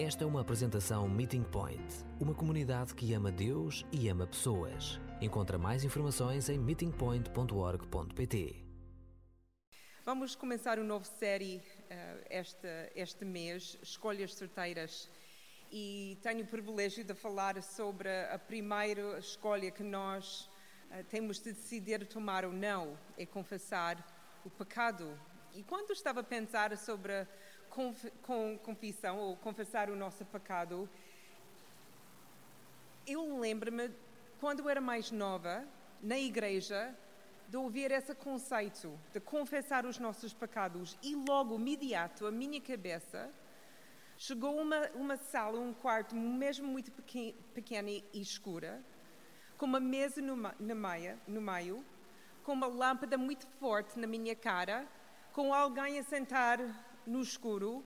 Esta é uma apresentação Meeting Point, uma comunidade que ama Deus e ama pessoas. Encontra mais informações em meetingpoint.org.pt. Vamos começar uma nova série uh, este, este mês, Escolhas Certeiras. E tenho o privilégio de falar sobre a primeira escolha que nós uh, temos de decidir tomar ou não, é confessar o pecado. E quando estava a pensar sobre com confissão ou confessar o nosso pecado, eu lembro-me, quando eu era mais nova, na igreja, de ouvir esse conceito de confessar os nossos pecados. E logo, imediato, a minha cabeça chegou uma, uma sala, um quarto mesmo muito pequena e escura, com uma mesa no, no, meio, no meio, com uma lâmpada muito forte na minha cara, com alguém a sentar no escuro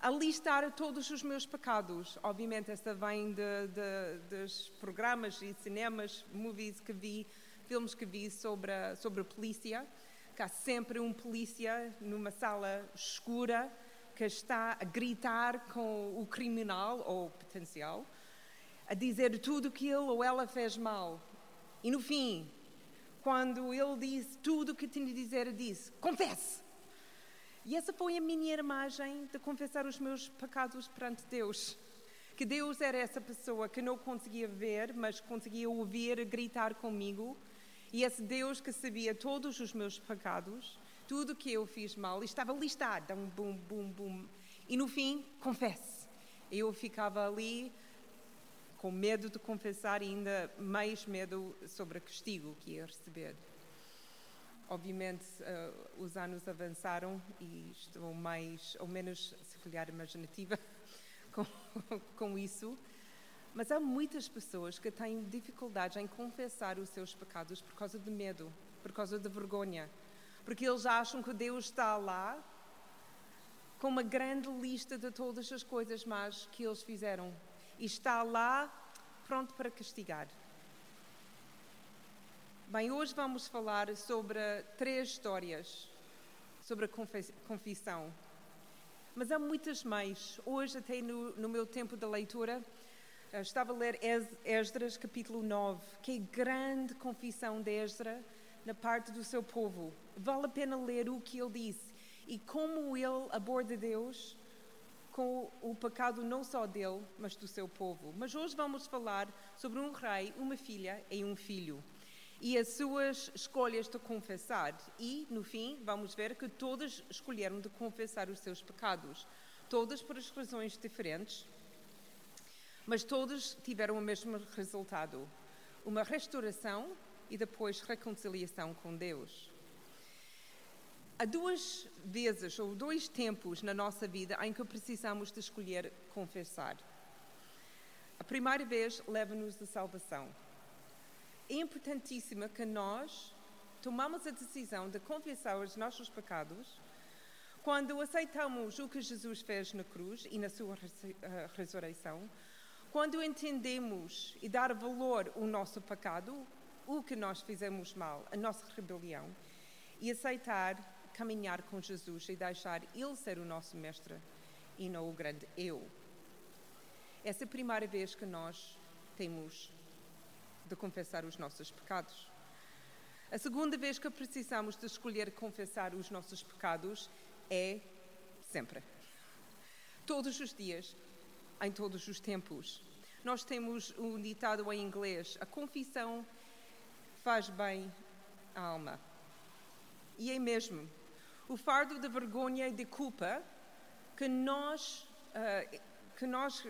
a listar todos os meus pecados. Obviamente, esta vem de, de, dos programas e cinemas, movies que vi, filmes que vi sobre a, sobre a polícia, que há sempre um polícia numa sala escura que está a gritar com o criminal ou potencial, a dizer tudo que ele ou ela fez mal. E no fim, quando ele disse tudo o que tinha de dizer, disse: confesse! E essa foi a minha imagem de confessar os meus pecados perante Deus. Que Deus era essa pessoa que não conseguia ver, mas conseguia ouvir, gritar comigo. E esse Deus que sabia todos os meus pecados, tudo que eu fiz mal, estava listado, um bum, bum, bum. E no fim, confesse. Eu ficava ali com medo de confessar e ainda mais medo sobre o castigo que ia receber. Obviamente, uh, os anos avançaram e estou mais ou menos, se calhar, imaginativa com, com isso. Mas há muitas pessoas que têm dificuldades em confessar os seus pecados por causa de medo, por causa de vergonha. Porque eles acham que Deus está lá com uma grande lista de todas as coisas más que eles fizeram e está lá pronto para castigar. Bem, hoje vamos falar sobre três histórias sobre a confissão. Mas há muitas mais. Hoje, até no, no meu tempo de leitura, eh, estava a ler Esdras capítulo 9, que é grande confissão de Esdras na parte do seu povo. Vale a pena ler o que ele disse e como ele aborda Deus com o pecado não só dele, mas do seu povo. Mas hoje vamos falar sobre um rei, uma filha e um filho e as suas escolhas de confessar. E, no fim, vamos ver que todas escolheram de confessar os seus pecados, todas por razões diferentes, mas todas tiveram o mesmo resultado: uma restauração e depois reconciliação com Deus. Há duas vezes ou dois tempos na nossa vida em que precisamos de escolher confessar. A primeira vez leva-nos à salvação é importantíssimo que nós tomamos a decisão de confessar os nossos pecados quando aceitamos o que Jesus fez na cruz e na sua eh, ressurreição, quando entendemos e dar valor ao nosso pecado, o que nós fizemos mal, a nossa rebelião, e aceitar caminhar com Jesus e deixar Ele ser o nosso mestre e não o grande eu. Essa é a primeira vez que nós temos de confessar os nossos pecados. A segunda vez que precisamos de escolher confessar os nossos pecados é sempre. Todos os dias, em todos os tempos. Nós temos um ditado em inglês: a confissão faz bem à alma. E é mesmo. O fardo de vergonha e de culpa que nós, uh, que nós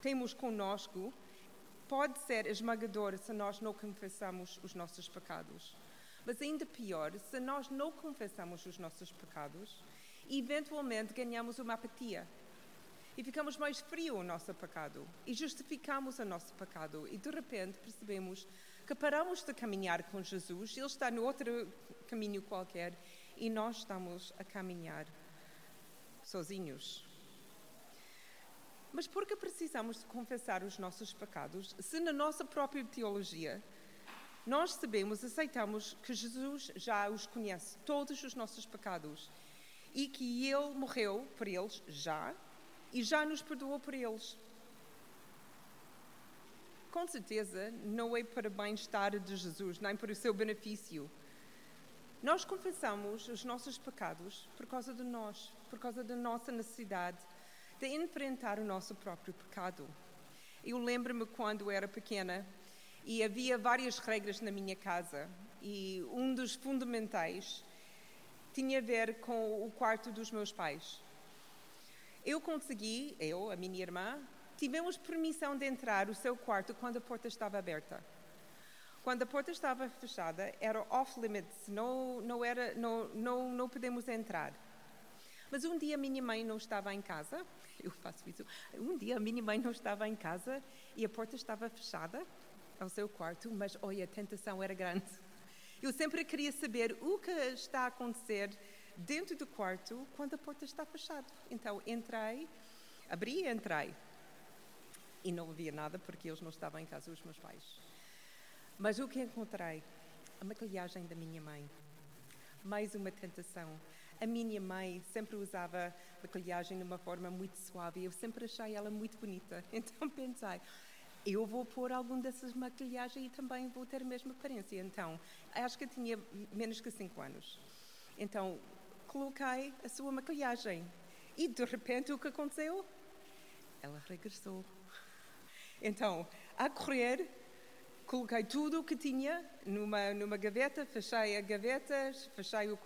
temos conosco pode ser esmagador se nós não confessamos os nossos pecados. Mas ainda pior, se nós não confessamos os nossos pecados, eventualmente ganhamos uma apatia. E ficamos mais frio o nosso pecado. E justificamos o nosso pecado. E de repente percebemos que paramos de caminhar com Jesus, Ele está no outro caminho qualquer, e nós estamos a caminhar sozinhos. Mas por que precisamos de confessar os nossos pecados se na nossa própria teologia nós sabemos, aceitamos que Jesus já os conhece, todos os nossos pecados, e que Ele morreu por eles já, e já nos perdoou por eles. Com certeza, não é para bem-estar de Jesus, nem para o seu benefício. Nós confessamos os nossos pecados por causa de nós, por causa da nossa necessidade de enfrentar o nosso próprio pecado. Eu lembro-me quando era pequena e havia várias regras na minha casa e um dos fundamentais tinha a ver com o quarto dos meus pais. Eu consegui, eu, a minha irmã, tivemos permissão de entrar no seu quarto quando a porta estava aberta. Quando a porta estava fechada, era off limits, não, não, era, não, não, não podemos entrar. Mas um dia minha mãe não estava em casa, eu faço isso. Um dia a minha mãe não estava em casa e a porta estava fechada ao seu quarto, mas olha, a tentação era grande. Eu sempre queria saber o que está a acontecer dentro do quarto quando a porta está fechada. Então entrei, abri e entrei. E não havia nada porque eles não estavam em casa, os meus pais. Mas o que encontrei? A maquilhagem da minha mãe. Mais uma tentação. A minha mãe sempre usava maquilhagem de uma forma muito suave e eu sempre achei ela muito bonita. Então pensei, eu vou pôr algum dessas maquilhagens e também vou ter a mesma aparência. Então, acho que eu tinha menos que 5 anos. Então, coloquei a sua maquilhagem e de repente o que aconteceu? Ela regressou. Então, a correr, coloquei tudo o que tinha numa, numa gaveta, fechei a gaveta, fechei o,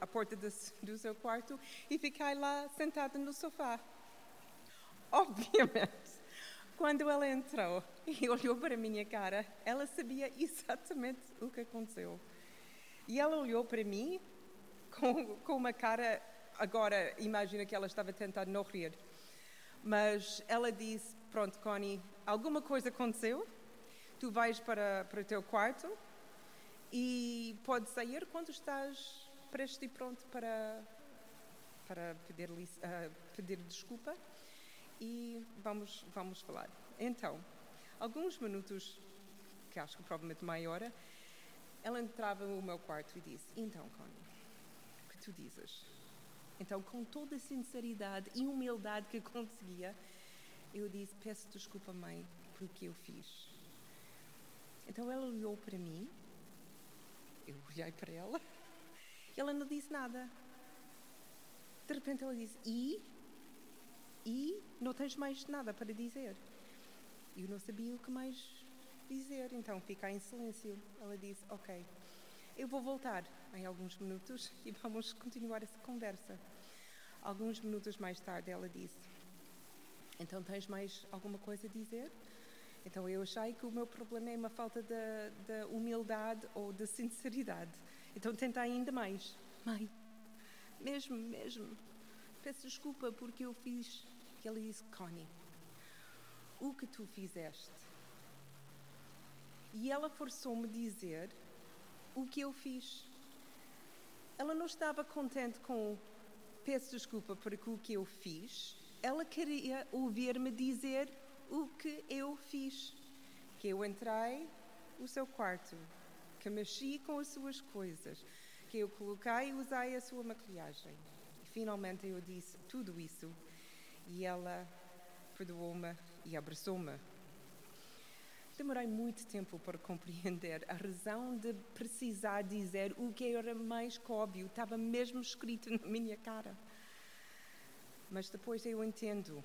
a porta do, do seu quarto e fiquei lá sentada no sofá. Obviamente, quando ela entrou e olhou para a minha cara, ela sabia exatamente o que aconteceu. E ela olhou para mim com, com uma cara. Agora, imagina que ela estava tentando não rir. Mas ela disse: Pronto, Connie, alguma coisa aconteceu, tu vais para, para o teu quarto e podes sair quando estás prestes e pronto para, para pedir, uh, pedir desculpa e vamos, vamos falar. Então, alguns minutos, que acho que provavelmente meia hora, ela entrava no meu quarto e disse: Então, Connie, o que tu dizes? Então, com toda a sinceridade e humildade que conseguia, eu disse: Peço desculpa, mãe, por o que eu fiz. Então ela olhou para mim, eu olhei para ela, ela não disse nada. De repente ela disse: E? e não tens mais nada para dizer. Eu não sabia o que mais dizer, então fiquei em silêncio. Ela disse: Ok, eu vou voltar em alguns minutos e vamos continuar essa conversa. Alguns minutos mais tarde ela disse: Então tens mais alguma coisa a dizer? Então eu achei que o meu problema é uma falta de, de humildade ou de sinceridade. Então tentei ainda mais. Mãe, mesmo, mesmo, peço desculpa porque eu fiz. E ele disse: Connie, o que tu fizeste. E ela forçou-me a dizer o que eu fiz. Ela não estava contente com peço desculpa por o que eu fiz. Ela queria ouvir-me dizer o que eu fiz. Que eu entrei no seu quarto, que mexi com as suas coisas, que eu coloquei e usei a sua maquilhagem. Finalmente eu disse tudo isso e ela perdoou-me e abraçou-me. Demorei muito tempo para compreender a razão de precisar dizer o que era mais óbvio, estava mesmo escrito na minha cara. Mas depois eu entendo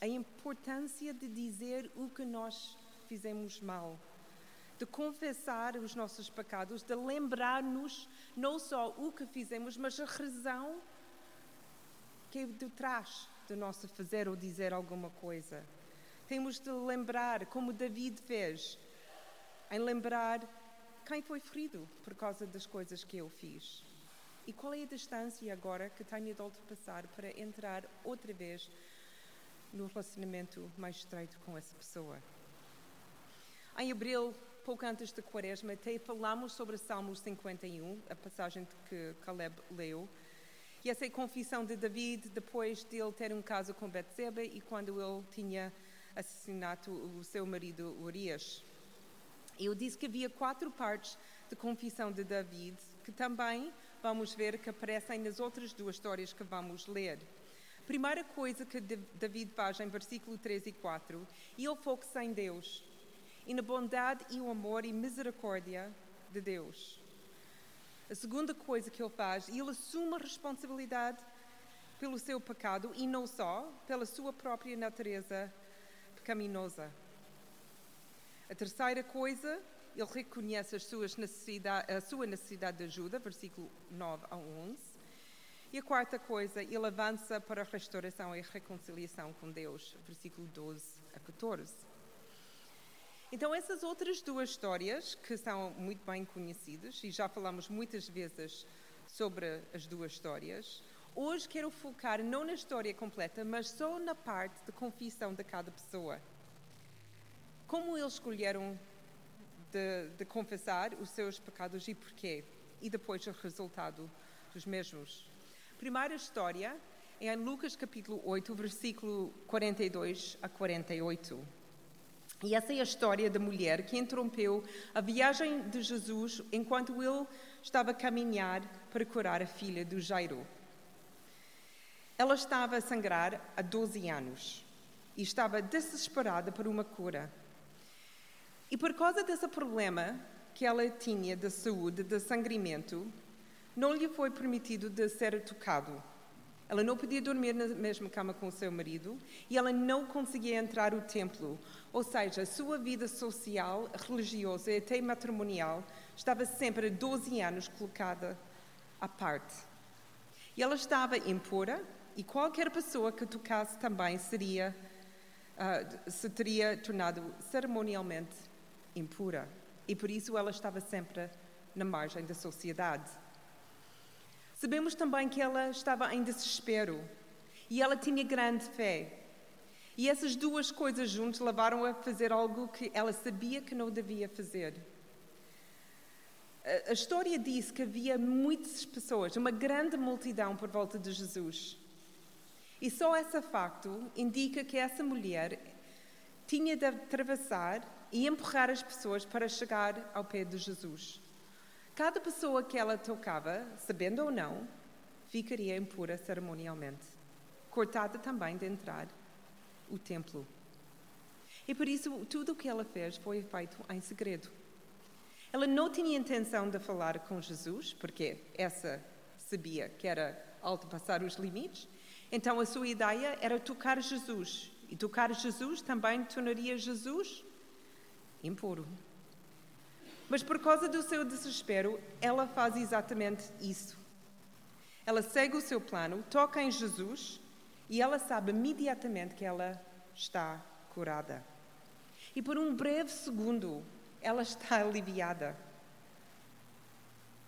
a importância de dizer o que nós fizemos mal, de confessar os nossos pecados, de lembrar-nos não só o que fizemos, mas a razão que é de trás do nosso fazer ou dizer alguma coisa. Temos de lembrar, como David fez, em lembrar quem foi ferido por causa das coisas que eu fiz. E qual é a distância agora que tenho de ultrapassar para entrar outra vez no relacionamento mais estreito com essa pessoa? Em abril, pouco antes da quaresma, até falámos sobre Salmos 51, a passagem que Caleb leu, e essa é a confissão de David depois de ele ter um caso com Betseba e quando ele tinha assassinado o seu marido Urias. Eu disse que havia quatro partes de confissão de David que também vamos ver que aparecem nas outras duas histórias que vamos ler. Primeira coisa que David faz em versículo 3 e 4, ele foca-se em Deus e na bondade e o amor e misericórdia de Deus. A segunda coisa que ele faz, ele assume a responsabilidade pelo seu pecado e não só, pela sua própria natureza pecaminosa. A terceira coisa, ele reconhece as suas necessidade, a sua necessidade de ajuda, versículo 9 a 11. E a quarta coisa, ele avança para a restauração e reconciliação com Deus, versículo 12 a 14. Então, essas outras duas histórias, que são muito bem conhecidas, e já falamos muitas vezes sobre as duas histórias, hoje quero focar não na história completa, mas só na parte de confissão de cada pessoa. Como eles escolheram de, de confessar os seus pecados e porquê, e depois o resultado dos mesmos. Primeira história é em Lucas capítulo 8, versículo 42 a 48. E essa é a história da mulher que interrompeu a viagem de Jesus enquanto ele estava a caminhar para curar a filha do Jairo. Ela estava a sangrar há 12 anos e estava desesperada por uma cura. E por causa desse problema que ela tinha de saúde, de sangramento, não lhe foi permitido de ser tocado ela não podia dormir na mesma cama com o seu marido e ela não conseguia entrar no templo. Ou seja, a sua vida social, religiosa e até matrimonial estava sempre há 12 anos colocada à parte. E ela estava impura e qualquer pessoa que tocasse também seria, uh, se teria tornado cerimonialmente impura. E por isso ela estava sempre na margem da sociedade. Sabemos também que ela estava em desespero e ela tinha grande fé. E essas duas coisas juntas levaram a fazer algo que ela sabia que não devia fazer. A história diz que havia muitas pessoas, uma grande multidão por volta de Jesus. E só esse facto indica que essa mulher tinha de atravessar e empurrar as pessoas para chegar ao pé de Jesus. Cada pessoa que ela tocava, sabendo ou não, ficaria impura cerimonialmente, cortada também de entrar o templo. E por isso, tudo o que ela fez foi feito em segredo. Ela não tinha intenção de falar com Jesus, porque essa sabia que era passar os limites. Então, a sua ideia era tocar Jesus. E tocar Jesus também tornaria Jesus impuro. Mas por causa do seu desespero, ela faz exatamente isso. Ela segue o seu plano, toca em Jesus e ela sabe imediatamente que ela está curada. E por um breve segundo, ela está aliviada.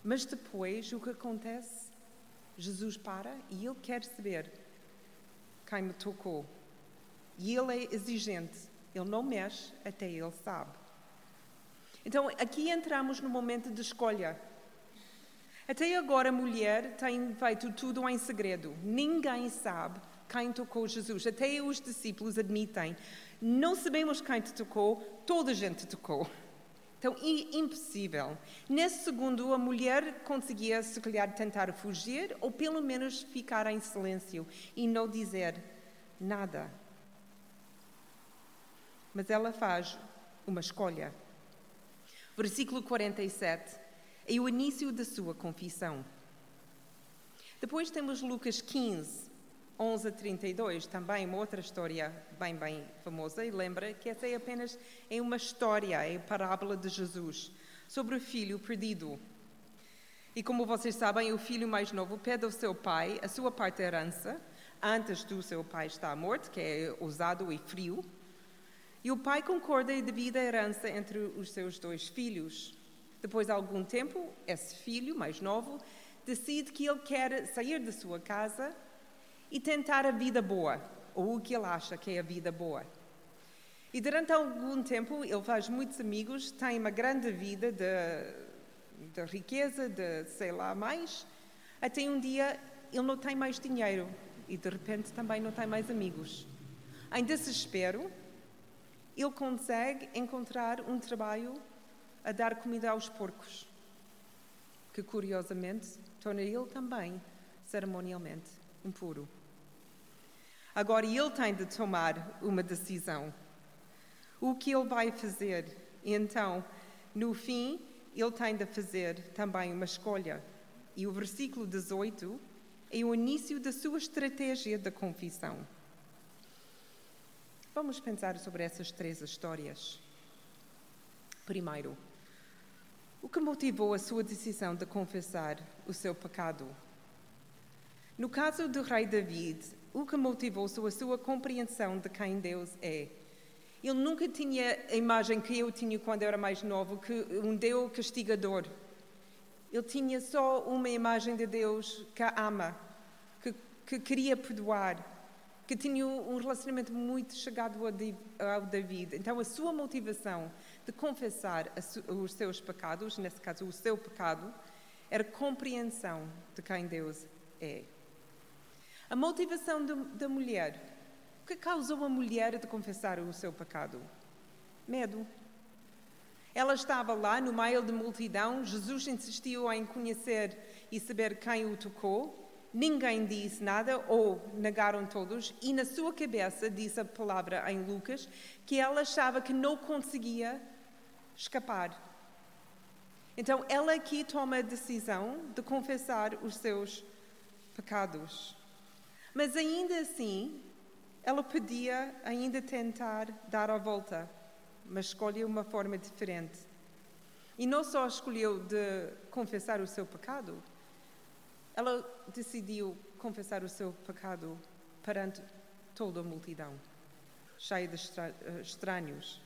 Mas depois, o que acontece? Jesus para e ele quer saber quem me tocou. E ele é exigente. Ele não mexe até ele sabe. Então, aqui entramos no momento de escolha. Até agora, a mulher tem feito tudo em segredo. Ninguém sabe quem tocou Jesus. Até os discípulos admitem: não sabemos quem te tocou, toda a gente tocou. Então, impossível. Nesse segundo, a mulher conseguia, se calhar, tentar fugir ou pelo menos ficar em silêncio e não dizer nada. Mas ela faz uma escolha. Versículo 47 é o início da sua confissão. Depois temos Lucas 15, 11 a 32, também uma outra história bem, bem famosa, e lembra que essa é apenas é uma história, é a parábola de Jesus sobre o filho perdido. E como vocês sabem, o filho mais novo pede ao seu pai a sua parte da herança, antes do seu pai estar morto, que é ousado e frio, e o pai concorda e divide a herança entre os seus dois filhos. Depois de algum tempo, esse filho mais novo decide que ele quer sair da sua casa e tentar a vida boa, ou o que ele acha que é a vida boa. E durante algum tempo ele faz muitos amigos, tem uma grande vida de, de riqueza, de sei lá mais, até um dia ele não tem mais dinheiro e de repente também não tem mais amigos. Em desespero, ele consegue encontrar um trabalho a dar comida aos porcos, que curiosamente torna ele também cerimonialmente impuro. Agora ele tem de tomar uma decisão. O que ele vai fazer? Então, no fim, ele tem de fazer também uma escolha. E o versículo 18 é o início da sua estratégia da confissão. Vamos pensar sobre essas três histórias. Primeiro, o que motivou a sua decisão de confessar o seu pecado? No caso do rei David, o que motivou a sua compreensão de quem Deus é? Ele nunca tinha a imagem que eu tinha quando eu era mais novo, que um Deus castigador. Ele tinha só uma imagem de Deus que ama, que, que queria perdoar, que tinha um relacionamento muito chegado ao David. Então, a sua motivação de confessar os seus pecados, nesse caso o seu pecado, era compreensão de quem Deus é. A motivação da mulher. O que causou a mulher de confessar o seu pecado? Medo. Ela estava lá no meio da multidão, Jesus insistiu em conhecer e saber quem o tocou. Ninguém disse nada ou negaram todos, e na sua cabeça, diz a palavra em Lucas, que ela achava que não conseguia escapar. Então ela aqui toma a decisão de confessar os seus pecados. Mas ainda assim, ela podia ainda tentar dar a volta, mas escolheu uma forma diferente. E não só escolheu de confessar o seu pecado, ela decidiu confessar o seu pecado perante toda a multidão, cheia de estranhos,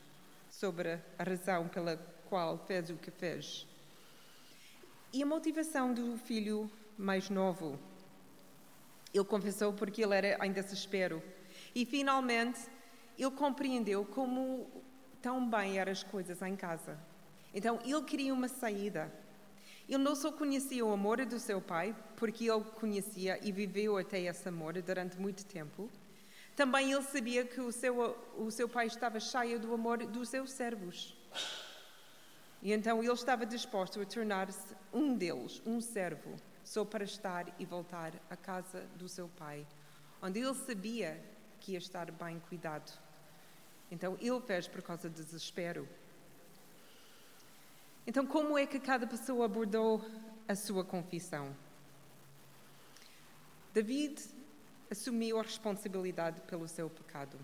sobre a razão pela qual fez o que fez. E a motivação do filho mais novo ele confessou porque ele era ainda desespero. E finalmente ele compreendeu como tão bem eram as coisas em casa. Então ele queria uma saída. Ele não só conhecia o amor do seu pai, porque ele conhecia e viveu até esse amor durante muito tempo. Também ele sabia que o seu, o seu pai estava cheio do amor dos seus servos. E então ele estava disposto a tornar-se um deles, um servo só para estar e voltar à casa do seu pai, onde ele sabia que ia estar bem cuidado. Então ele fez por causa do desespero. Então, como é que cada pessoa abordou a sua confissão? David assumiu a responsabilidade pelo seu pecado.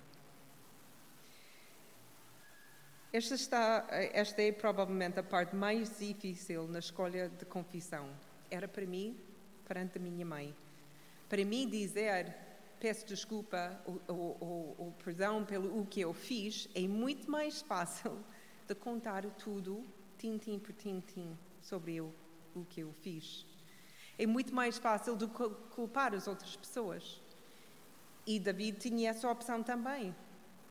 Esta, está, esta é provavelmente a parte mais difícil na escolha de confissão era para mim perante a minha mãe. Para mim dizer peço desculpa ou, ou, ou, perdão pelo o que eu fiz é muito mais fácil de contar tudo, tintim por tintim, sobre eu, o que eu fiz. É muito mais fácil de culpar as outras pessoas. E David tinha essa opção também.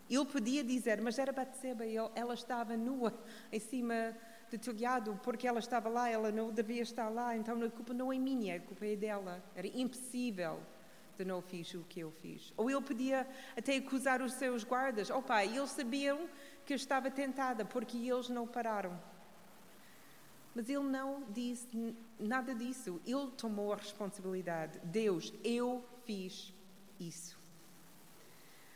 Ele podia dizer, mas era Batseba, ela estava nua em cima de telhado porque ela estava lá, ela não devia estar lá, então a culpa não é minha, a culpa é dela. Era impossível de não fiz o que eu fiz. Ou ele podia até acusar os seus guardas. Pai, eles sabiam que eu estava tentada porque eles não pararam. Mas ele não disse nada disso. Ele tomou a responsabilidade. Deus, eu fiz isso.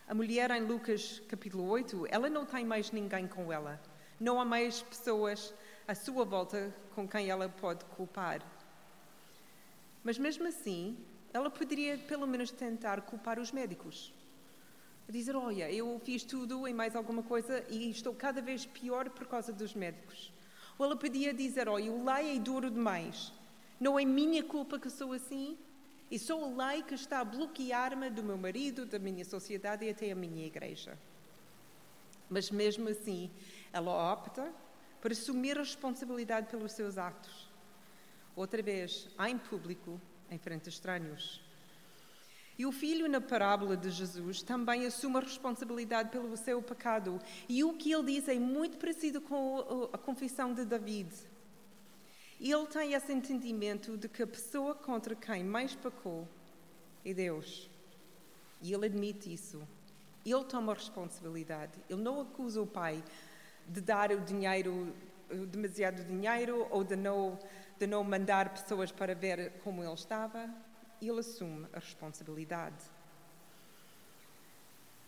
A mulher em Lucas capítulo 8, ela não tem mais ninguém com ela. Não há mais pessoas à sua volta com quem ela pode culpar. Mas mesmo assim, ela poderia pelo menos tentar culpar os médicos. Dizer: Olha, eu fiz tudo e mais alguma coisa e estou cada vez pior por causa dos médicos. Ou ela podia dizer: Olha, o lei é duro demais. Não é minha culpa que sou assim. E sou o lei que está a bloquear-me do meu marido, da minha sociedade e até a minha igreja. Mas mesmo assim, ela opta por assumir a responsabilidade pelos seus atos. Outra vez, em público, em frente a estranhos. E o filho, na parábola de Jesus, também assume a responsabilidade pelo seu pecado. E o que ele diz é muito parecido com a confissão de David. Ele tem esse entendimento de que a pessoa contra quem mais pecou é Deus. E ele admite isso. Ele toma a responsabilidade. Ele não acusa o pai de dar o dinheiro, demasiado dinheiro, ou de não, de não mandar pessoas para ver como ele estava. Ele assume a responsabilidade.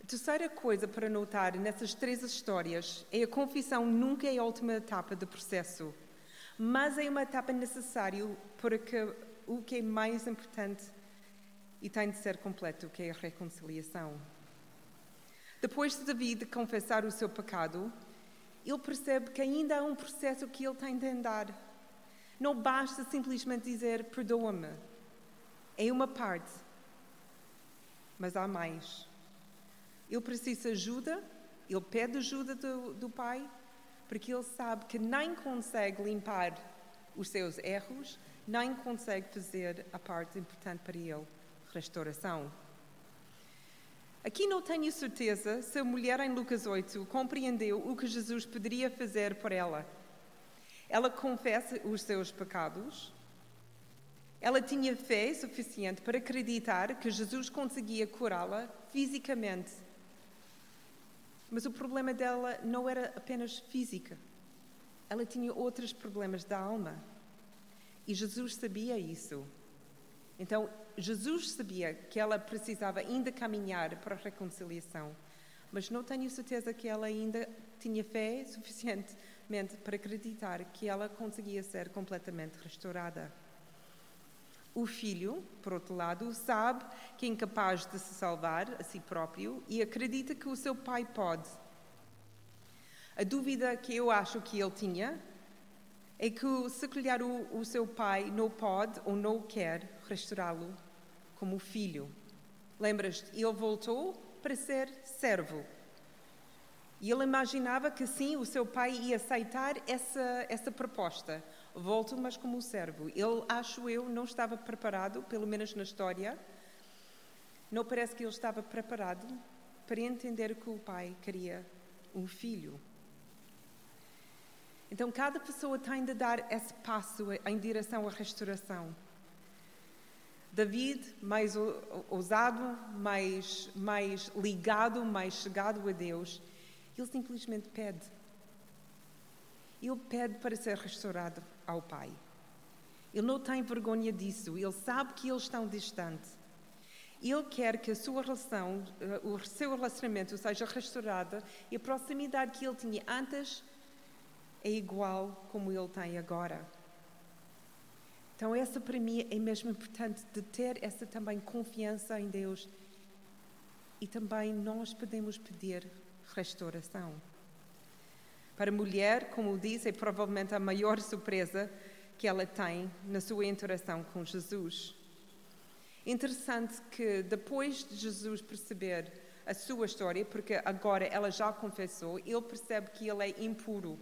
A terceira coisa para notar nessas três histórias é a confissão nunca é a última etapa do processo, mas é uma etapa necessária para que o que é mais importante e tem de ser completo, que é a reconciliação. Depois de David confessar o seu pecado, ele percebe que ainda há um processo que ele tem de andar. Não basta simplesmente dizer perdoa-me. É uma parte. Mas há mais. Ele precisa de ajuda, ele pede ajuda do, do pai, porque ele sabe que nem consegue limpar os seus erros, nem consegue fazer a parte importante para ele restauração. Aqui não tenho certeza se a mulher em Lucas 8 compreendeu o que Jesus poderia fazer por ela. Ela confessa os seus pecados. Ela tinha fé suficiente para acreditar que Jesus conseguia curá-la fisicamente. Mas o problema dela não era apenas física. Ela tinha outros problemas da alma. E Jesus sabia isso. Então, Jesus sabia que ela precisava ainda caminhar para a reconciliação, mas não tenho certeza que ela ainda tinha fé suficientemente para acreditar que ela conseguia ser completamente restaurada. O filho, por outro lado, sabe que é incapaz de se salvar a si próprio e acredita que o seu pai pode. A dúvida que eu acho que ele tinha é que, se calhar, o, o seu pai não pode ou não quer restaurá-lo como filho. Lembras-te? Ele voltou para ser servo. E ele imaginava que sim, o seu pai ia aceitar essa, essa proposta. Volto, mas como servo. Ele, acho eu, não estava preparado, pelo menos na história. Não parece que ele estava preparado para entender que o pai queria um filho. Então, cada pessoa tem de dar esse passo em direção à restauração. David, mais ousado, mais, mais ligado, mais chegado a Deus, ele simplesmente pede. Ele pede para ser restaurado ao Pai. Ele não tem vergonha disso, ele sabe que eles estão distantes. Ele quer que a sua relação, eh, o seu relacionamento seja restaurado e a proximidade que ele tinha antes é igual como ele tem agora. Então, essa para mim é mesmo importante de ter essa também confiança em Deus e também nós podemos pedir restauração. Para a mulher, como disse, é provavelmente a maior surpresa que ela tem na sua interação com Jesus. Interessante que depois de Jesus perceber a sua história, porque agora ela já confessou, ele percebe que ele é impuro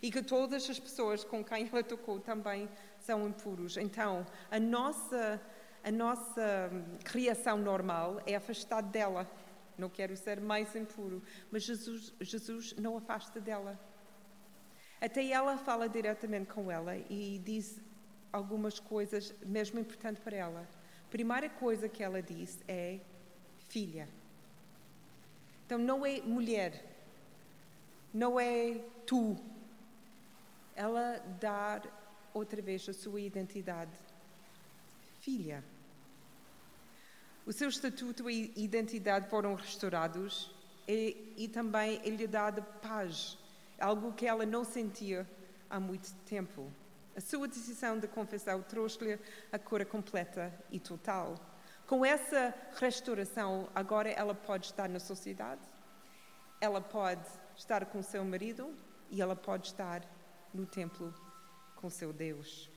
e que todas as pessoas com quem ela tocou também são impuros. Então, a nossa, a nossa criação normal é afastar dela. Não quero ser mais impuro, mas Jesus, Jesus não afasta dela. Até ela fala diretamente com ela e diz algumas coisas mesmo importantes para ela. A primeira coisa que ela diz é filha. Então não é mulher, não é tu, ela dar outra vez a sua identidade. Filha. O seu estatuto e identidade foram restaurados e, e também lhe dado paz, algo que ela não sentia há muito tempo. A sua decisão de confessar trouxe-lhe a cura completa e total. Com essa restauração, agora ela pode estar na sociedade, ela pode estar com seu marido e ela pode estar no templo com seu Deus.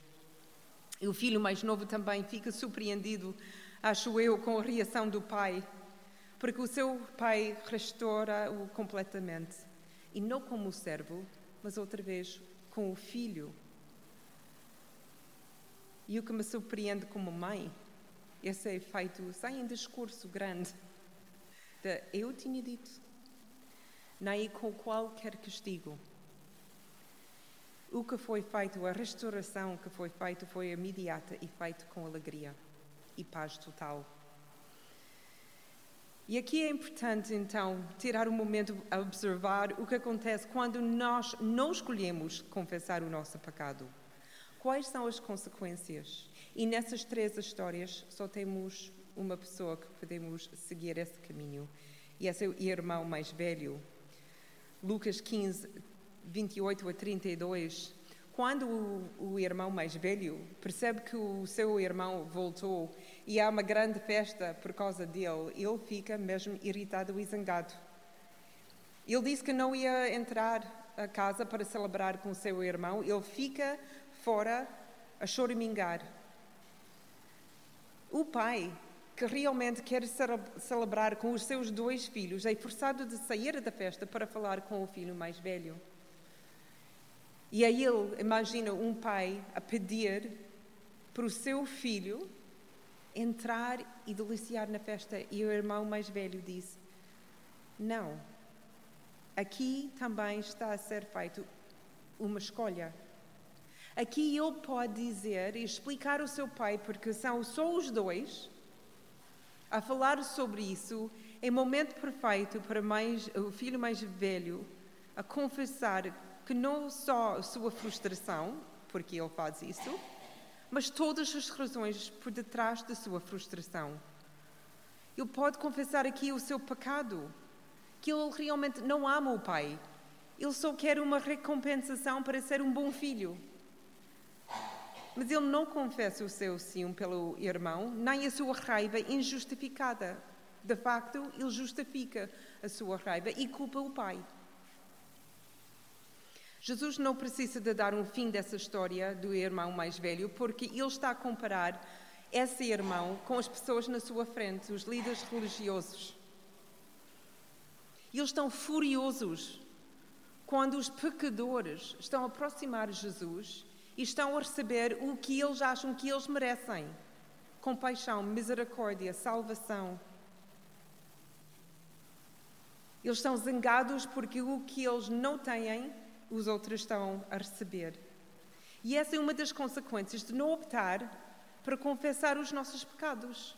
E o filho mais novo também fica surpreendido, acho eu, com a reação do pai, porque o seu pai restaura-o completamente. E não como servo, mas outra vez com o filho. E o que me surpreende como mãe, esse é feito sem um discurso grande, de eu tinha dito, nem com qualquer castigo o que foi feito, a restauração que foi feita, foi imediata e feita com alegria e paz total. E aqui é importante, então, tirar um momento a observar o que acontece quando nós não escolhemos confessar o nosso pecado. Quais são as consequências? E nessas três histórias só temos uma pessoa que podemos seguir esse caminho. e é seu irmão mais velho. Lucas 15, 28 a 32. Quando o, o irmão mais velho percebe que o seu irmão voltou e há uma grande festa por causa dele, ele fica mesmo irritado e zangado. Ele disse que não ia entrar a casa para celebrar com o seu irmão, ele fica fora a choramingar. O pai, que realmente quer celebrar com os seus dois filhos, é forçado de sair da festa para falar com o filho mais velho. E aí ele imagina um pai a pedir para o seu filho entrar e deliciar na festa. E o irmão mais velho diz: Não, aqui também está a ser feito uma escolha. Aqui ele pode dizer e explicar ao seu pai, porque são só os dois a falar sobre isso, é momento perfeito para mais, o filho mais velho a confessar que não só a sua frustração, porque ele faz isso, mas todas as razões por detrás da sua frustração. Ele pode confessar aqui o seu pecado, que ele realmente não ama o pai. Ele só quer uma recompensação para ser um bom filho. Mas ele não confessa o seu ciúme pelo irmão, nem a sua raiva injustificada. De facto, ele justifica a sua raiva e culpa o pai. Jesus não precisa de dar um fim dessa história do irmão mais velho, porque ele está a comparar esse irmão com as pessoas na sua frente, os líderes religiosos. Eles estão furiosos quando os pecadores estão a aproximar Jesus e estão a receber o que eles acham que eles merecem: compaixão, misericórdia, salvação. Eles estão zangados porque o que eles não têm, os outros estão a receber. E essa é uma das consequências de não optar para confessar os nossos pecados.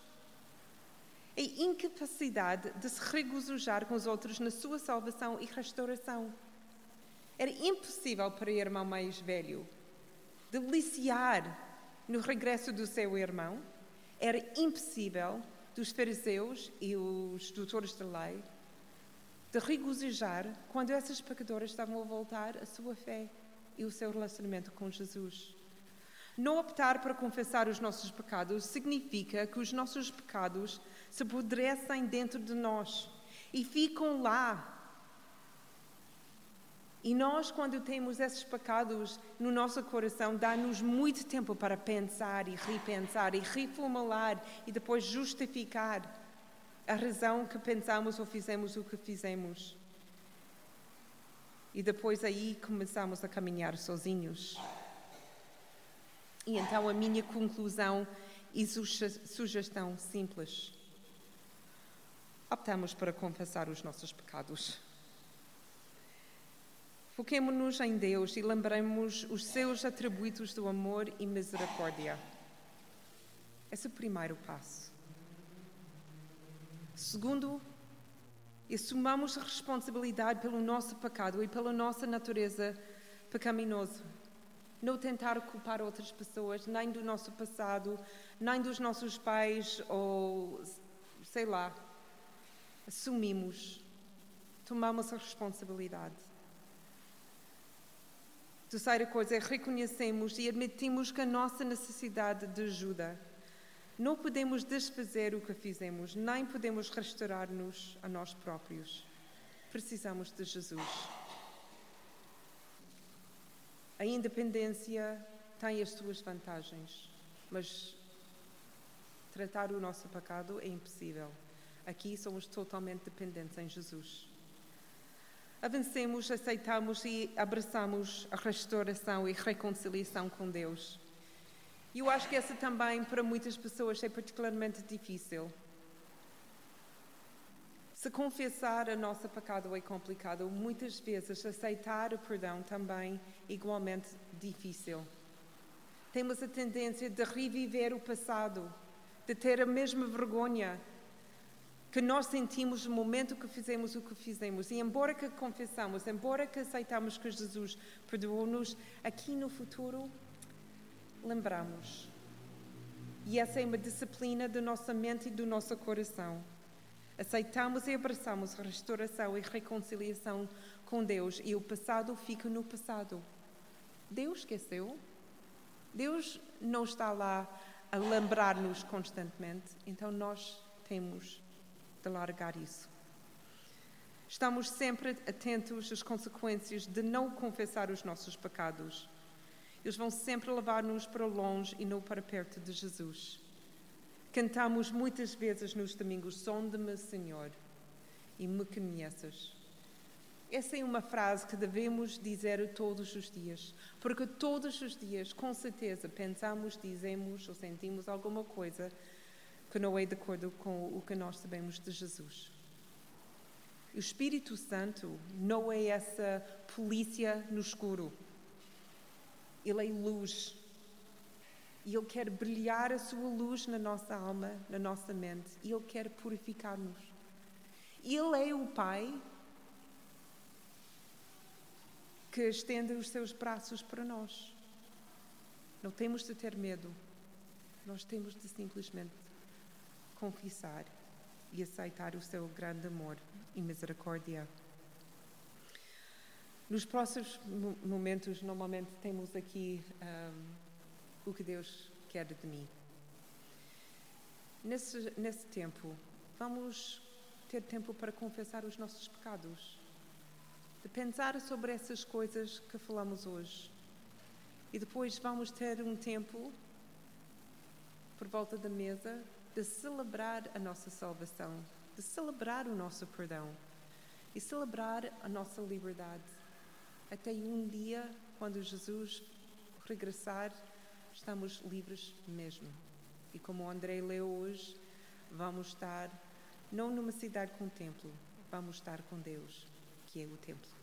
A incapacidade de se regozijar com os outros na sua salvação e restauração. Era impossível para o irmão mais velho deliciar no regresso do seu irmão, era impossível dos fariseus e os doutores da lei de regozijar quando essas pecadoras estavam a voltar à sua fé e o seu relacionamento com Jesus. Não optar para confessar os nossos pecados significa que os nossos pecados se apodrecem dentro de nós e ficam lá e nós, quando temos esses pecados no nosso coração, dá-nos muito tempo para pensar e repensar e reformular e depois justificar a razão que pensamos ou fizemos o que fizemos. E depois aí começamos a caminhar sozinhos. E então a minha conclusão e sugestão simples. Optamos para confessar os nossos pecados. Foquemos-nos em Deus e lembremos os seus atributos do amor e misericórdia. Esse é o primeiro passo. Segundo, assumamos a responsabilidade pelo nosso pecado e pela nossa natureza pecaminosa. Não tentar culpar outras pessoas, nem do nosso passado, nem dos nossos pais, ou sei lá. Assumimos, tomamos a responsabilidade. Terceira coisa é reconhecemos e admitimos que a nossa necessidade de ajuda. Não podemos desfazer o que fizemos, nem podemos restaurar-nos a nós próprios. Precisamos de Jesus. A independência tem as suas vantagens, mas tratar o nosso pecado é impossível. Aqui somos totalmente dependentes em Jesus avancemos, aceitamos e abraçamos a restauração e reconciliação com Deus. E eu acho que essa também, para muitas pessoas, é particularmente difícil. Se confessar a nosso pecado é complicado, muitas vezes aceitar o perdão também é igualmente difícil. Temos a tendência de reviver o passado, de ter a mesma vergonha, que nós sentimos no momento que fizemos o que fizemos. E embora que confessamos, embora que aceitamos que Jesus perdoou-nos, aqui no futuro lembramos. E essa é uma disciplina da nossa mente e do nosso coração. Aceitamos e abraçamos restauração e reconciliação com Deus e o passado fica no passado. Deus esqueceu. Deus não está lá a lembrar-nos constantemente, então nós temos de largar isso. Estamos sempre atentos às consequências de não confessar os nossos pecados. Eles vão sempre levar-nos para longe e não para perto de Jesus. Cantamos muitas vezes nos domingos: Sonde-me, Senhor, e me conheces. Essa é uma frase que devemos dizer todos os dias, porque todos os dias, com certeza, pensamos, dizemos ou sentimos alguma coisa que não é de acordo com o que nós sabemos de Jesus. O Espírito Santo não é essa polícia no escuro. Ele é luz. E Ele quer brilhar a sua luz na nossa alma, na nossa mente. E Ele quer purificar-nos. Ele é o Pai que estende os seus braços para nós. Não temos de ter medo, nós temos de simplesmente confessar e aceitar o seu grande amor e misericórdia. Nos próximos momentos, normalmente temos aqui um, o que Deus quer de mim. Nesse, nesse tempo, vamos ter tempo para confessar os nossos pecados de pensar sobre essas coisas que falamos hoje. E depois vamos ter um tempo por volta da mesa de celebrar a nossa salvação, de celebrar o nosso perdão e celebrar a nossa liberdade. Até um dia, quando Jesus regressar, estamos livres mesmo. E como o André leu hoje, vamos estar não numa cidade com templo, vamos estar com Deus que é o templo.